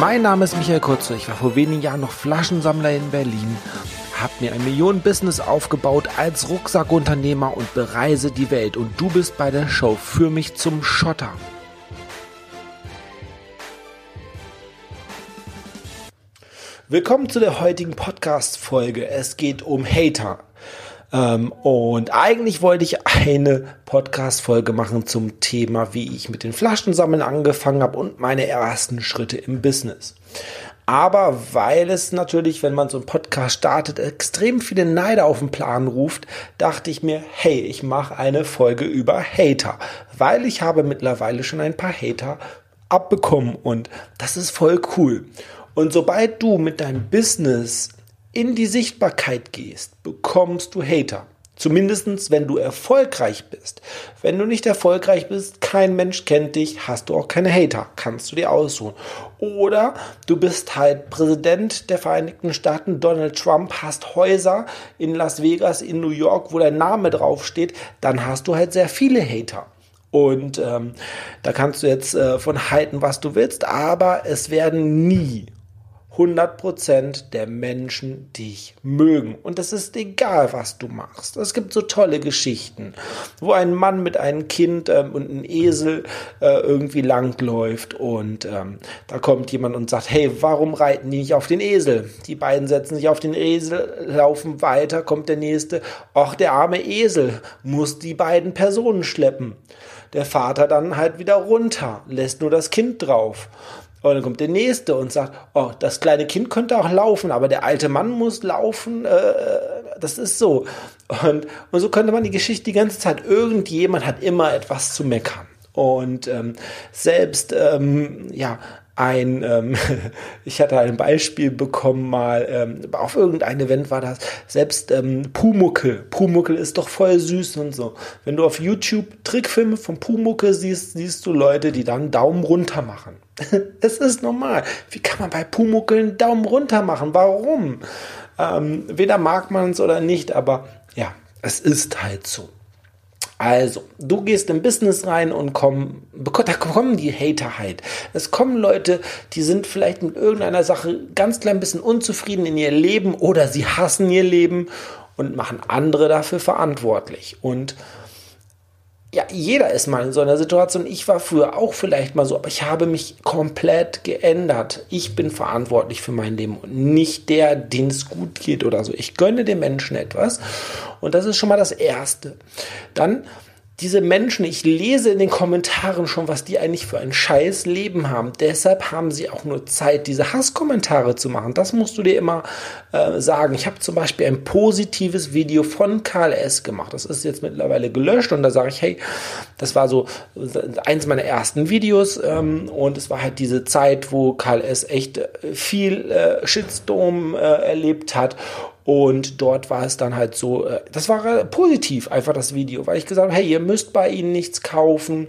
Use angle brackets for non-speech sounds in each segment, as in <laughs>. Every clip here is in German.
Mein Name ist Michael Kurze. Ich war vor wenigen Jahren noch Flaschensammler in Berlin, habe mir ein Millionen-Business aufgebaut als Rucksackunternehmer und bereise die Welt. Und du bist bei der Show für mich zum Schotter. Willkommen zu der heutigen Podcast-Folge. Es geht um Hater. Ähm, und eigentlich wollte ich eine Podcast-Folge machen zum Thema, wie ich mit den Flaschensammeln angefangen habe und meine ersten Schritte im Business. Aber weil es natürlich, wenn man so einen Podcast startet, extrem viele Neider auf den Plan ruft, dachte ich mir, hey, ich mache eine Folge über Hater. Weil ich habe mittlerweile schon ein paar Hater abbekommen und das ist voll cool. Und sobald du mit deinem Business in die Sichtbarkeit gehst, bekommst du Hater. Zumindestens, wenn du erfolgreich bist. Wenn du nicht erfolgreich bist, kein Mensch kennt dich, hast du auch keine Hater. Kannst du dir aussuchen. Oder du bist halt Präsident der Vereinigten Staaten, Donald Trump, hast Häuser in Las Vegas, in New York, wo dein Name draufsteht, dann hast du halt sehr viele Hater. Und ähm, da kannst du jetzt äh, von halten, was du willst, aber es werden nie 100% der Menschen dich mögen. Und es ist egal, was du machst. Es gibt so tolle Geschichten, wo ein Mann mit einem Kind ähm, und einem Esel äh, irgendwie langläuft und ähm, da kommt jemand und sagt, hey, warum reiten die nicht auf den Esel? Die beiden setzen sich auf den Esel, laufen weiter, kommt der nächste, ach, der arme Esel muss die beiden Personen schleppen. Der Vater dann halt wieder runter, lässt nur das Kind drauf. Und dann kommt der nächste und sagt, oh, das kleine Kind könnte auch laufen, aber der alte Mann muss laufen. Äh, das ist so. Und, und so könnte man die Geschichte die ganze Zeit. Irgendjemand hat immer etwas zu meckern. Und ähm, selbst ähm, ja ein, ähm, <laughs> ich hatte ein Beispiel bekommen mal, ähm, auf irgendeinem Event war das, selbst ähm, Pumuckel, Pumuckel ist doch voll süß und so. Wenn du auf YouTube Trickfilme von Pumuckel siehst, siehst du Leute, die dann Daumen runter machen. <laughs> Es ist normal. Wie kann man bei Pumuckel einen Daumen runter machen? Warum? Ähm, weder mag man es oder nicht, aber ja, es ist halt so. Also, du gehst im Business rein und komm, da kommen die Hater halt. Es kommen Leute, die sind vielleicht mit irgendeiner Sache ganz klein bisschen unzufrieden in ihr Leben oder sie hassen ihr Leben und machen andere dafür verantwortlich. Und ja, jeder ist mal in so einer Situation. Ich war früher auch vielleicht mal so, aber ich habe mich komplett geändert. Ich bin verantwortlich für mein Leben und nicht der, den es gut geht oder so. Ich gönne dem Menschen etwas und das ist schon mal das Erste. Dann diese Menschen, ich lese in den Kommentaren schon, was die eigentlich für ein scheiß Leben haben. Deshalb haben sie auch nur Zeit, diese Hasskommentare zu machen. Das musst du dir immer äh, sagen. Ich habe zum Beispiel ein positives Video von Karl S. gemacht. Das ist jetzt mittlerweile gelöscht und da sage ich, hey, das war so eins meiner ersten Videos ähm, und es war halt diese Zeit, wo Karl S. echt äh, viel äh, Shitstorm äh, erlebt hat und dort war es dann halt so, äh, das war positiv einfach das Video, weil ich gesagt habe, hey, ihr müsst bei ihnen nichts kaufen,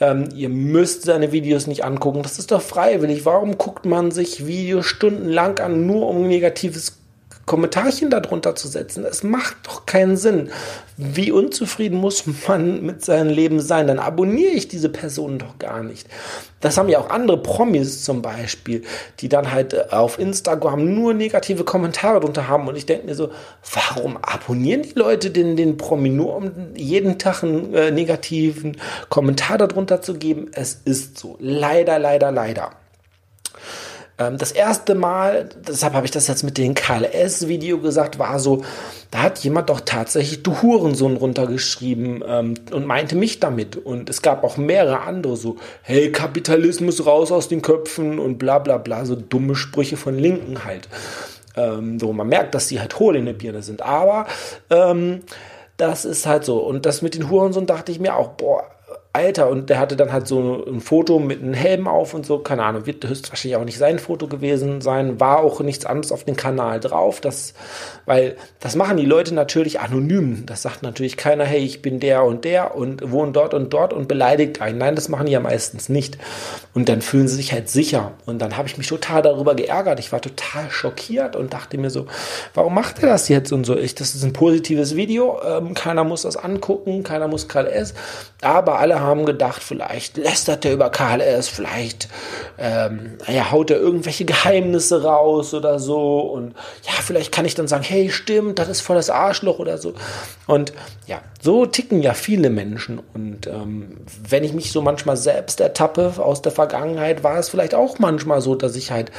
ähm, ihr müsst seine Videos nicht angucken, das ist doch freiwillig. Warum guckt man sich Videos stundenlang an, nur um negatives Kommentarchen darunter zu setzen. Es macht doch keinen Sinn. Wie unzufrieden muss man mit seinem Leben sein? Dann abonniere ich diese Person doch gar nicht. Das haben ja auch andere Promis zum Beispiel, die dann halt äh, auf Instagram nur negative Kommentare drunter haben. Und ich denke mir so, warum abonnieren die Leute den, den Promi nur, um jeden Tag einen äh, negativen Kommentar darunter zu geben? Es ist so. Leider, leider, leider. Ähm, das erste Mal, deshalb habe ich das jetzt mit dem KLS-Video gesagt, war so, da hat jemand doch tatsächlich du Hurensohn runtergeschrieben ähm, und meinte mich damit. Und es gab auch mehrere andere so, hey, Kapitalismus raus aus den Köpfen und bla bla bla, so dumme Sprüche von Linken halt. Ähm, so, man merkt, dass sie halt hohl in der Birne sind. Aber ähm, das ist halt so. Und das mit den Hurensohn dachte ich mir auch, boah, Alter, und der hatte dann halt so ein Foto mit einem Helm auf und so, keine Ahnung, wird höchstwahrscheinlich auch nicht sein Foto gewesen sein, war auch nichts anderes auf dem Kanal drauf, das, weil das machen die Leute natürlich anonym, das sagt natürlich keiner, hey, ich bin der und der und wohne dort und dort und beleidigt einen, nein, das machen die ja meistens nicht. Und dann fühlen sie sich halt sicher. Und dann habe ich mich total darüber geärgert, ich war total schockiert und dachte mir so, warum macht er das jetzt und so, ich, das ist ein positives Video, ähm, keiner muss das angucken, keiner muss es, aber alle haben haben gedacht, vielleicht lästert er über KLS, vielleicht ähm, ja, haut er irgendwelche Geheimnisse raus oder so. Und ja, vielleicht kann ich dann sagen, hey, stimmt, das ist voll das Arschloch oder so. Und ja, so ticken ja viele Menschen. Und ähm, wenn ich mich so manchmal selbst ertappe aus der Vergangenheit, war es vielleicht auch manchmal so, dass ich halt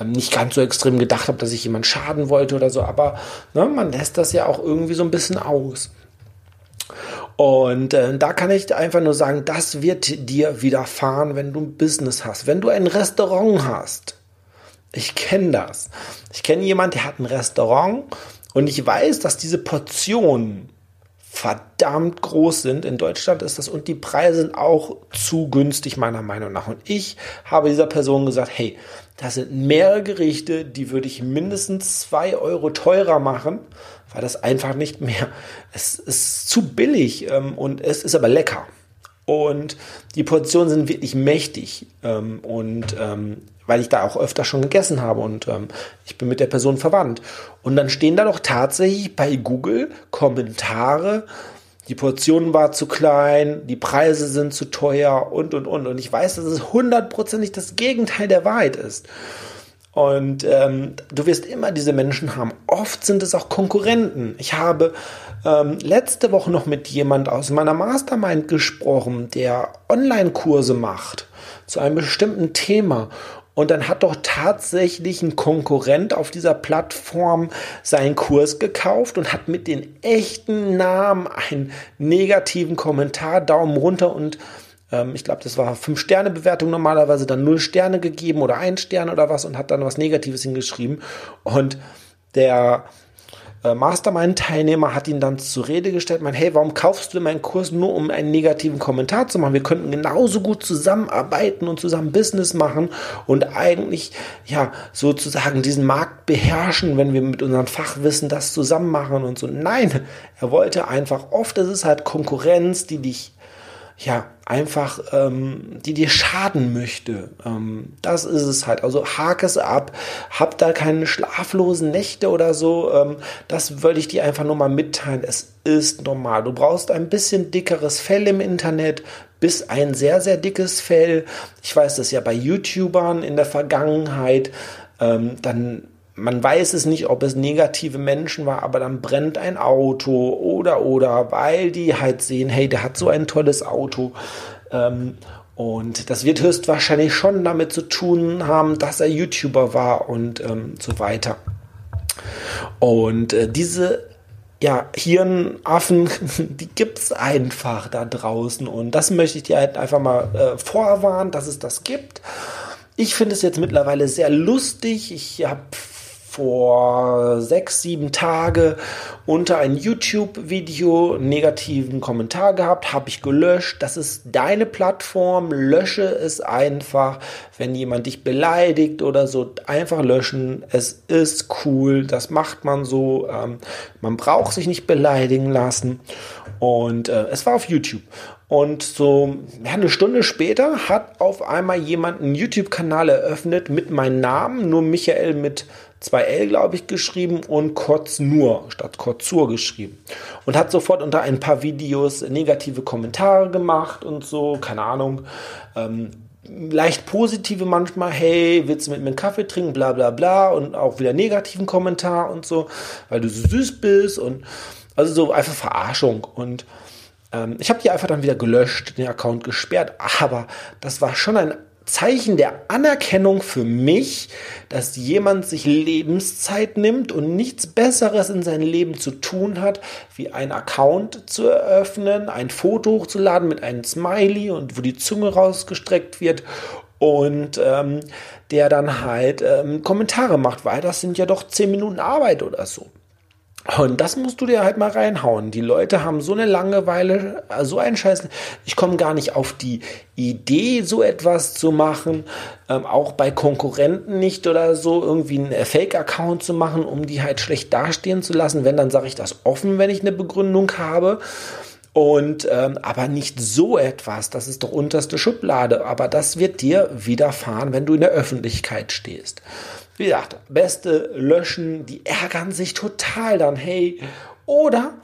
ähm, nicht ganz so extrem gedacht habe, dass ich jemand schaden wollte oder so. Aber ne, man lässt das ja auch irgendwie so ein bisschen aus. Und äh, da kann ich einfach nur sagen, das wird dir widerfahren, wenn du ein Business hast, wenn du ein Restaurant hast. Ich kenne das. Ich kenne jemanden, der hat ein Restaurant und ich weiß, dass diese Portionen verdammt groß sind. In Deutschland ist das und die Preise sind auch zu günstig meiner Meinung nach. Und ich habe dieser Person gesagt, hey, das sind mehrere Gerichte, die würde ich mindestens zwei Euro teurer machen, weil das einfach nicht mehr, es ist zu billig ähm, und es ist aber lecker. Und die Portionen sind wirklich mächtig. Ähm, und ähm, weil ich da auch öfter schon gegessen habe und ähm, ich bin mit der Person verwandt. Und dann stehen da doch tatsächlich bei Google Kommentare, die Portion war zu klein, die Preise sind zu teuer und und und. Und ich weiß, dass es hundertprozentig das Gegenteil der Wahrheit ist. Und ähm, du wirst immer diese Menschen haben. Oft sind es auch Konkurrenten. Ich habe ähm, letzte Woche noch mit jemand aus meiner Mastermind gesprochen, der Online-Kurse macht zu einem bestimmten Thema. Und dann hat doch tatsächlich ein Konkurrent auf dieser Plattform seinen Kurs gekauft und hat mit den echten Namen einen negativen Kommentar, Daumen runter und ähm, ich glaube, das war 5-Sterne-Bewertung normalerweise, dann 0 Sterne gegeben oder 1 Stern oder was und hat dann was Negatives hingeschrieben. Und der äh, Mastermind-Teilnehmer hat ihn dann zur Rede gestellt, mein, hey, warum kaufst du meinen Kurs nur, um einen negativen Kommentar zu machen? Wir könnten genauso gut zusammenarbeiten und zusammen Business machen und eigentlich, ja, sozusagen diesen Markt beherrschen, wenn wir mit unserem Fachwissen das zusammen machen und so. Nein, er wollte einfach, oft ist es halt Konkurrenz, die dich ja, einfach, ähm, die dir schaden möchte. Ähm, das ist es halt. Also hake es ab, hab da keine schlaflosen Nächte oder so. Ähm, das würde ich dir einfach nur mal mitteilen. Es ist normal. Du brauchst ein bisschen dickeres Fell im Internet, bis ein sehr, sehr dickes Fell. Ich weiß das ja bei YouTubern in der Vergangenheit. Ähm, dann man weiß es nicht, ob es negative Menschen war, aber dann brennt ein Auto oder oder, weil die halt sehen, hey, der hat so ein tolles Auto. Ähm, und das wird höchstwahrscheinlich schon damit zu tun haben, dass er YouTuber war und ähm, so weiter. Und äh, diese ja, Hirnaffen, <laughs> die gibt's einfach da draußen. Und das möchte ich dir halt einfach mal äh, vorwarnen, dass es das gibt. Ich finde es jetzt mittlerweile sehr lustig. Ich habe vor sechs, sieben Tage unter ein YouTube-Video negativen Kommentar gehabt, habe ich gelöscht. Das ist deine Plattform, lösche es einfach. Wenn jemand dich beleidigt oder so, einfach löschen. Es ist cool, das macht man so. Ähm, man braucht sich nicht beleidigen lassen. Und äh, es war auf YouTube. Und so ja, eine Stunde später hat auf einmal jemand einen YouTube-Kanal eröffnet mit meinem Namen, nur Michael mit 2L, glaube ich, geschrieben und Kotz nur statt Kotzur geschrieben. Und hat sofort unter ein paar Videos negative Kommentare gemacht und so, keine Ahnung. Ähm, leicht positive manchmal, hey, willst du mit mir einen Kaffee trinken, bla bla bla und auch wieder negativen Kommentar und so, weil du so süß bist und also so einfach Verarschung und ähm, ich habe die einfach dann wieder gelöscht, den Account gesperrt, aber das war schon ein Zeichen der Anerkennung für mich, dass jemand sich Lebenszeit nimmt und nichts Besseres in seinem Leben zu tun hat, wie einen Account zu eröffnen, ein Foto hochzuladen mit einem Smiley und wo die Zunge rausgestreckt wird und ähm, der dann halt ähm, Kommentare macht, weil das sind ja doch zehn Minuten Arbeit oder so. Und das musst du dir halt mal reinhauen. Die Leute haben so eine Langeweile, so einen Scheiß. Ich komme gar nicht auf die Idee, so etwas zu machen. Ähm, auch bei Konkurrenten nicht oder so, irgendwie einen Fake-Account zu machen, um die halt schlecht dastehen zu lassen. Wenn, dann sage ich das offen, wenn ich eine Begründung habe. Und ähm, aber nicht so etwas, das ist doch unterste Schublade. Aber das wird dir widerfahren, wenn du in der Öffentlichkeit stehst. Wie gesagt, beste löschen, die ärgern sich total dann, hey. Oder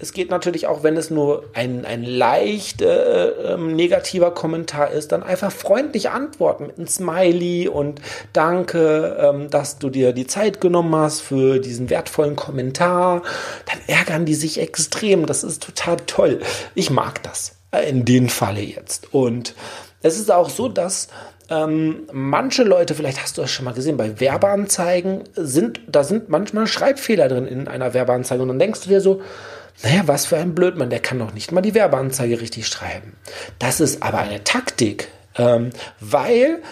es geht natürlich auch, wenn es nur ein, ein leicht äh, äh, negativer Kommentar ist, dann einfach freundlich antworten mit einem Smiley und danke, ähm, dass du dir die Zeit genommen hast für diesen wertvollen Kommentar. Dann ärgern die sich extrem. Das ist total toll. Ich mag das äh, in dem Falle jetzt. Und es ist auch so, dass ähm, manche Leute, vielleicht hast du das schon mal gesehen, bei Werbeanzeigen sind, da sind manchmal Schreibfehler drin in einer Werbeanzeige. Und dann denkst du dir so, naja, was für ein Blödmann, der kann doch nicht mal die Werbeanzeige richtig schreiben. Das ist aber eine Taktik, ähm, weil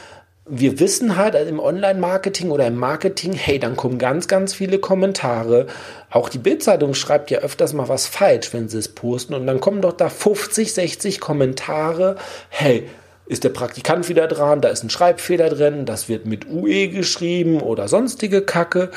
wir wissen halt im Online-Marketing oder im Marketing, hey, dann kommen ganz, ganz viele Kommentare. Auch die Bildzeitung schreibt ja öfters mal was falsch, wenn sie es posten. Und dann kommen doch da 50, 60 Kommentare. Hey, ist der Praktikant wieder dran? Da ist ein Schreibfehler drin. Das wird mit UE geschrieben oder sonstige Kacke.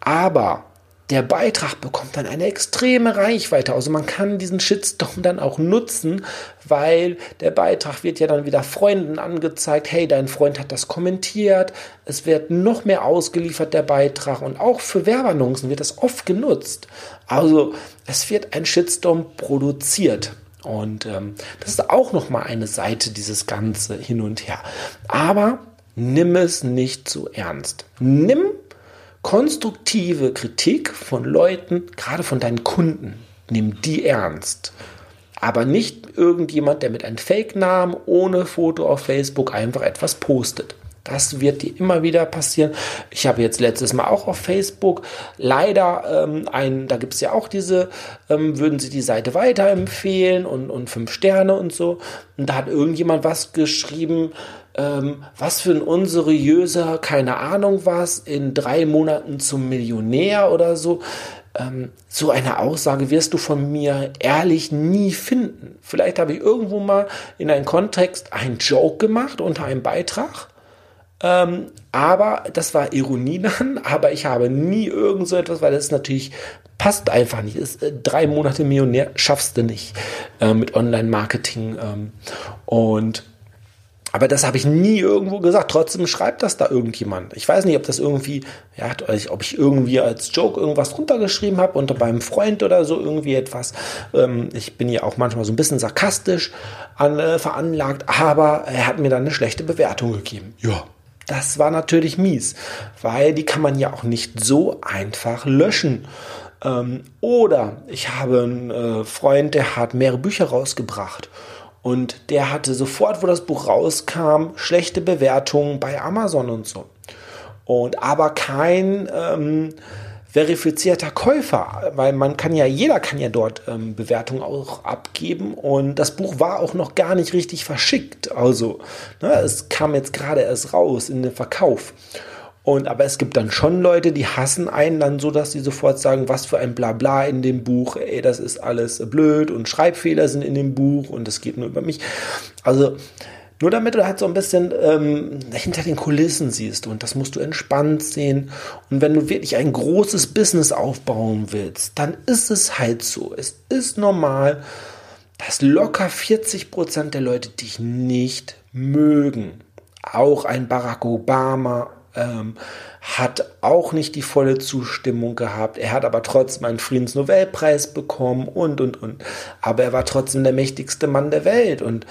Aber der Beitrag bekommt dann eine extreme Reichweite. Also man kann diesen Shitstorm dann auch nutzen, weil der Beitrag wird ja dann wieder Freunden angezeigt. Hey, dein Freund hat das kommentiert. Es wird noch mehr ausgeliefert, der Beitrag. Und auch für Werbeannoncen wird das oft genutzt. Also es wird ein Shitstorm produziert. Und ähm, das ist auch nochmal eine Seite dieses Ganze hin und her. Aber nimm es nicht zu ernst. Nimm konstruktive Kritik von Leuten, gerade von deinen Kunden, nimm die ernst. Aber nicht irgendjemand, der mit einem Fake-Namen ohne Foto auf Facebook einfach etwas postet. Das wird dir immer wieder passieren. Ich habe jetzt letztes Mal auch auf Facebook leider ähm, ein, da gibt es ja auch diese, ähm, würden Sie die Seite weiterempfehlen und, und fünf Sterne und so. Und da hat irgendjemand was geschrieben, ähm, was für ein unseriöser, keine Ahnung was, in drei Monaten zum Millionär oder so. Ähm, so eine Aussage wirst du von mir ehrlich nie finden. Vielleicht habe ich irgendwo mal in einem Kontext einen Joke gemacht unter einem Beitrag ähm, aber das war Ironie dann, <laughs> aber ich habe nie irgend so etwas, weil das natürlich passt einfach nicht. Ist, äh, drei Monate Millionär schaffst du nicht äh, mit Online-Marketing. Ähm, und aber das habe ich nie irgendwo gesagt. Trotzdem schreibt das da irgendjemand. Ich weiß nicht, ob das irgendwie, ja, ob ich irgendwie als Joke irgendwas runtergeschrieben habe unter beim Freund oder so irgendwie etwas. Ähm, ich bin ja auch manchmal so ein bisschen sarkastisch an, äh, veranlagt, aber er hat mir dann eine schlechte Bewertung gegeben. Ja, das war natürlich mies, weil die kann man ja auch nicht so einfach löschen. Ähm, oder ich habe einen äh, Freund, der hat mehrere Bücher rausgebracht und der hatte sofort, wo das Buch rauskam, schlechte Bewertungen bei Amazon und so. Und aber kein ähm, verifizierter Käufer, weil man kann ja, jeder kann ja dort ähm, Bewertungen auch abgeben und das Buch war auch noch gar nicht richtig verschickt. Also, ne, es kam jetzt gerade erst raus in den Verkauf. Und aber es gibt dann schon Leute, die hassen einen dann so, dass sie sofort sagen, was für ein Blabla in dem Buch, ey, das ist alles blöd und Schreibfehler sind in dem Buch und es geht nur über mich. Also nur damit du halt so ein bisschen ähm, hinter den Kulissen siehst und das musst du entspannt sehen. Und wenn du wirklich ein großes Business aufbauen willst, dann ist es halt so. Es ist normal, dass locker 40 Prozent der Leute dich nicht mögen. Auch ein Barack Obama ähm, hat auch nicht die volle Zustimmung gehabt. Er hat aber trotzdem einen Friedensnobelpreis bekommen und, und, und. Aber er war trotzdem der mächtigste Mann der Welt und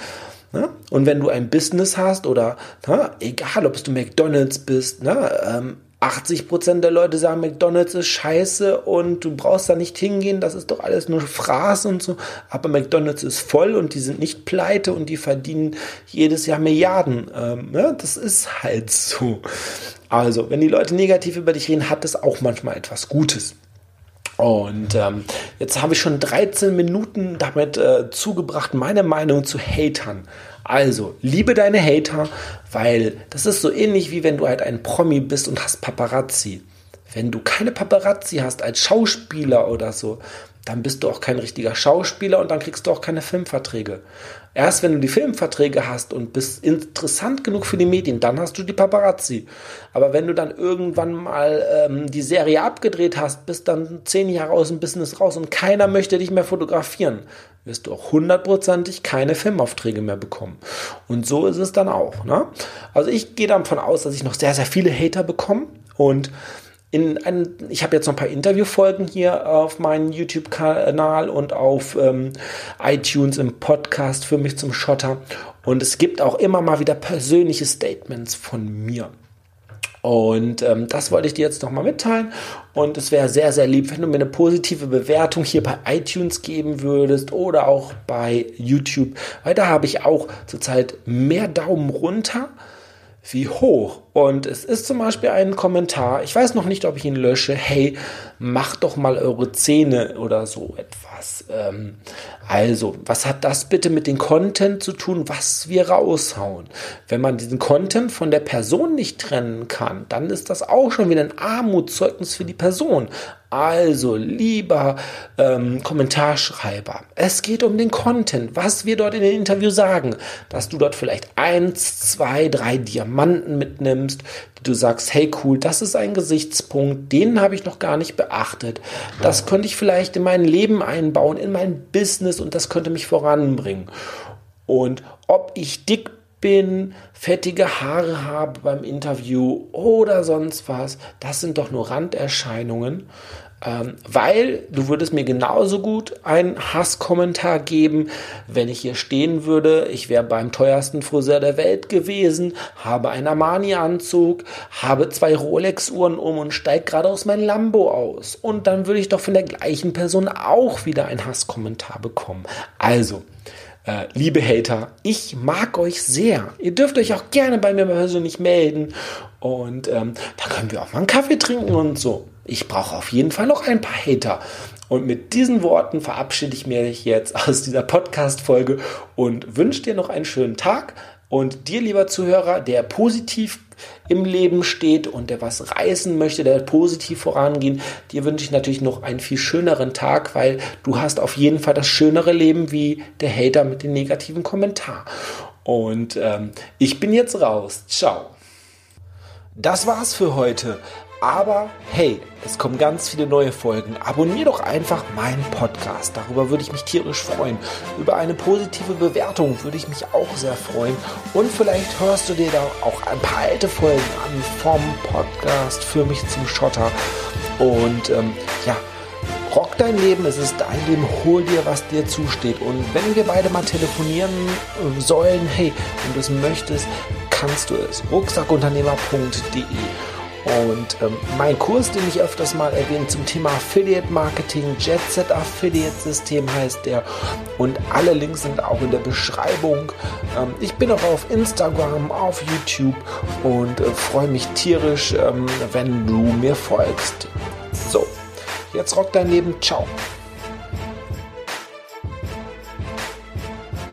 Ne? Und wenn du ein Business hast oder ne, egal, ob du McDonald's bist, ne, ähm, 80% der Leute sagen, McDonald's ist scheiße und du brauchst da nicht hingehen, das ist doch alles nur Fraß und so. Aber McDonald's ist voll und die sind nicht pleite und die verdienen jedes Jahr Milliarden. Ähm, ne? Das ist halt so. Also, wenn die Leute negativ über dich reden, hat das auch manchmal etwas Gutes. Und ähm, jetzt habe ich schon 13 Minuten damit äh, zugebracht, meine Meinung zu Hatern. Also, liebe deine Hater, weil das ist so ähnlich wie wenn du halt ein Promi bist und hast Paparazzi. Wenn du keine Paparazzi hast als Schauspieler oder so, dann bist du auch kein richtiger Schauspieler und dann kriegst du auch keine Filmverträge. Erst wenn du die Filmverträge hast und bist interessant genug für die Medien, dann hast du die Paparazzi. Aber wenn du dann irgendwann mal ähm, die Serie abgedreht hast, bist dann zehn Jahre aus dem Business raus und keiner möchte dich mehr fotografieren, wirst du auch hundertprozentig keine Filmaufträge mehr bekommen. Und so ist es dann auch. Ne? Also ich gehe davon aus, dass ich noch sehr, sehr viele Hater bekomme und in ein, ich habe jetzt noch ein paar Interviewfolgen hier auf meinem YouTube-Kanal und auf ähm, iTunes im Podcast für mich zum Schotter. Und es gibt auch immer mal wieder persönliche Statements von mir. Und ähm, das wollte ich dir jetzt nochmal mitteilen. Und es wäre sehr, sehr lieb, wenn du mir eine positive Bewertung hier bei iTunes geben würdest oder auch bei YouTube. Weil da habe ich auch zurzeit mehr Daumen runter wie hoch. Und es ist zum Beispiel ein Kommentar, ich weiß noch nicht, ob ich ihn lösche, hey, macht doch mal eure Zähne oder so etwas. Ähm, also, was hat das bitte mit dem Content zu tun, was wir raushauen? Wenn man diesen Content von der Person nicht trennen kann, dann ist das auch schon wieder ein Armutszeugnis für die Person. Also, lieber ähm, Kommentarschreiber, es geht um den Content, was wir dort in den Interview sagen, dass du dort vielleicht eins, zwei, drei Diamanten mitnimmst, die du sagst, hey cool, das ist ein Gesichtspunkt, den habe ich noch gar nicht beachtet. Das könnte ich vielleicht in mein Leben einbauen, in mein Business und das könnte mich voranbringen. Und ob ich dick bin, fettige Haare habe beim Interview oder sonst was, das sind doch nur Randerscheinungen. Ähm, weil du würdest mir genauso gut einen Hasskommentar geben, wenn ich hier stehen würde, ich wäre beim teuersten Friseur der Welt gewesen, habe einen Armani-Anzug, habe zwei Rolex-Uhren um und steige gerade aus meinem Lambo aus. Und dann würde ich doch von der gleichen Person auch wieder einen Hasskommentar bekommen. Also, äh, liebe Hater, ich mag euch sehr. Ihr dürft euch auch gerne bei mir persönlich melden. Und ähm, da können wir auch mal einen Kaffee trinken und so. Ich brauche auf jeden Fall noch ein paar Hater. Und mit diesen Worten verabschiede ich mich jetzt aus dieser Podcast-Folge und wünsche dir noch einen schönen Tag. Und dir, lieber Zuhörer, der positiv im Leben steht und der was reißen möchte, der positiv vorangehen, dir wünsche ich natürlich noch einen viel schöneren Tag, weil du hast auf jeden Fall das schönere Leben wie der Hater mit dem negativen Kommentar. Und ähm, ich bin jetzt raus. Ciao. Das war's für heute. Aber hey, es kommen ganz viele neue Folgen. Abonnier doch einfach meinen Podcast. Darüber würde ich mich tierisch freuen. Über eine positive Bewertung würde ich mich auch sehr freuen. Und vielleicht hörst du dir da auch ein paar alte Folgen an vom Podcast für mich zum Schotter. Und ähm, ja, rock dein Leben, es ist dein Leben, hol dir, was dir zusteht. Und wenn wir beide mal telefonieren äh, sollen, hey, wenn du es möchtest, kannst du es. rucksackunternehmer.de und ähm, mein Kurs, den ich öfters mal erwähne zum Thema Affiliate Marketing, Jetset Affiliate System heißt der. Und alle Links sind auch in der Beschreibung. Ähm, ich bin auch auf Instagram, auf YouTube und äh, freue mich tierisch, ähm, wenn du mir folgst. So, jetzt rock dein Leben. Ciao.